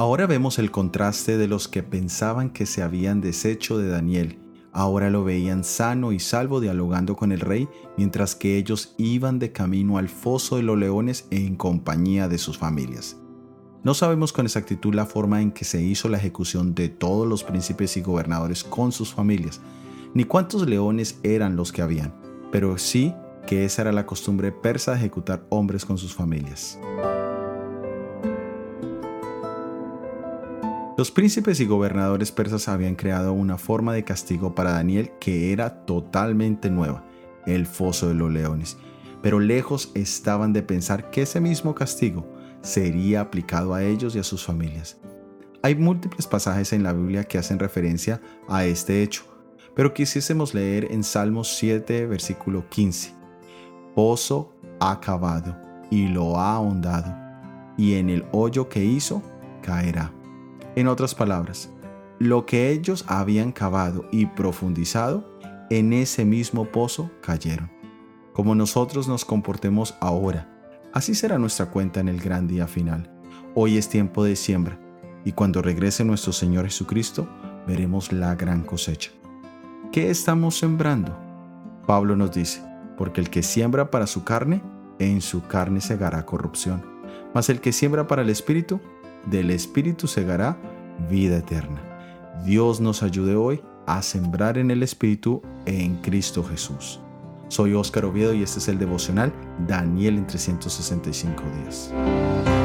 Ahora vemos el contraste de los que pensaban que se habían deshecho de Daniel. Ahora lo veían sano y salvo dialogando con el rey, mientras que ellos iban de camino al foso de los leones en compañía de sus familias. No sabemos con exactitud la forma en que se hizo la ejecución de todos los príncipes y gobernadores con sus familias, ni cuántos leones eran los que habían, pero sí que esa era la costumbre persa de ejecutar hombres con sus familias. Los príncipes y gobernadores persas habían creado una forma de castigo para Daniel que era totalmente nueva, el foso de los leones, pero lejos estaban de pensar que ese mismo castigo sería aplicado a ellos y a sus familias. Hay múltiples pasajes en la Biblia que hacen referencia a este hecho, pero quisiésemos leer en Salmos 7, versículo 15. Pozo ha cavado y lo ha ahondado, y en el hoyo que hizo caerá. En otras palabras, lo que ellos habían cavado y profundizado, en ese mismo pozo cayeron. Como nosotros nos comportemos ahora, así será nuestra cuenta en el gran día final. Hoy es tiempo de siembra, y cuando regrese nuestro Señor Jesucristo, veremos la gran cosecha. ¿Qué estamos sembrando? Pablo nos dice, porque el que siembra para su carne, en su carne segará corrupción, mas el que siembra para el Espíritu, del Espíritu segará vida eterna. Dios nos ayude hoy a sembrar en el Espíritu en Cristo Jesús. Soy Óscar Oviedo y este es el devocional Daniel en 365 días.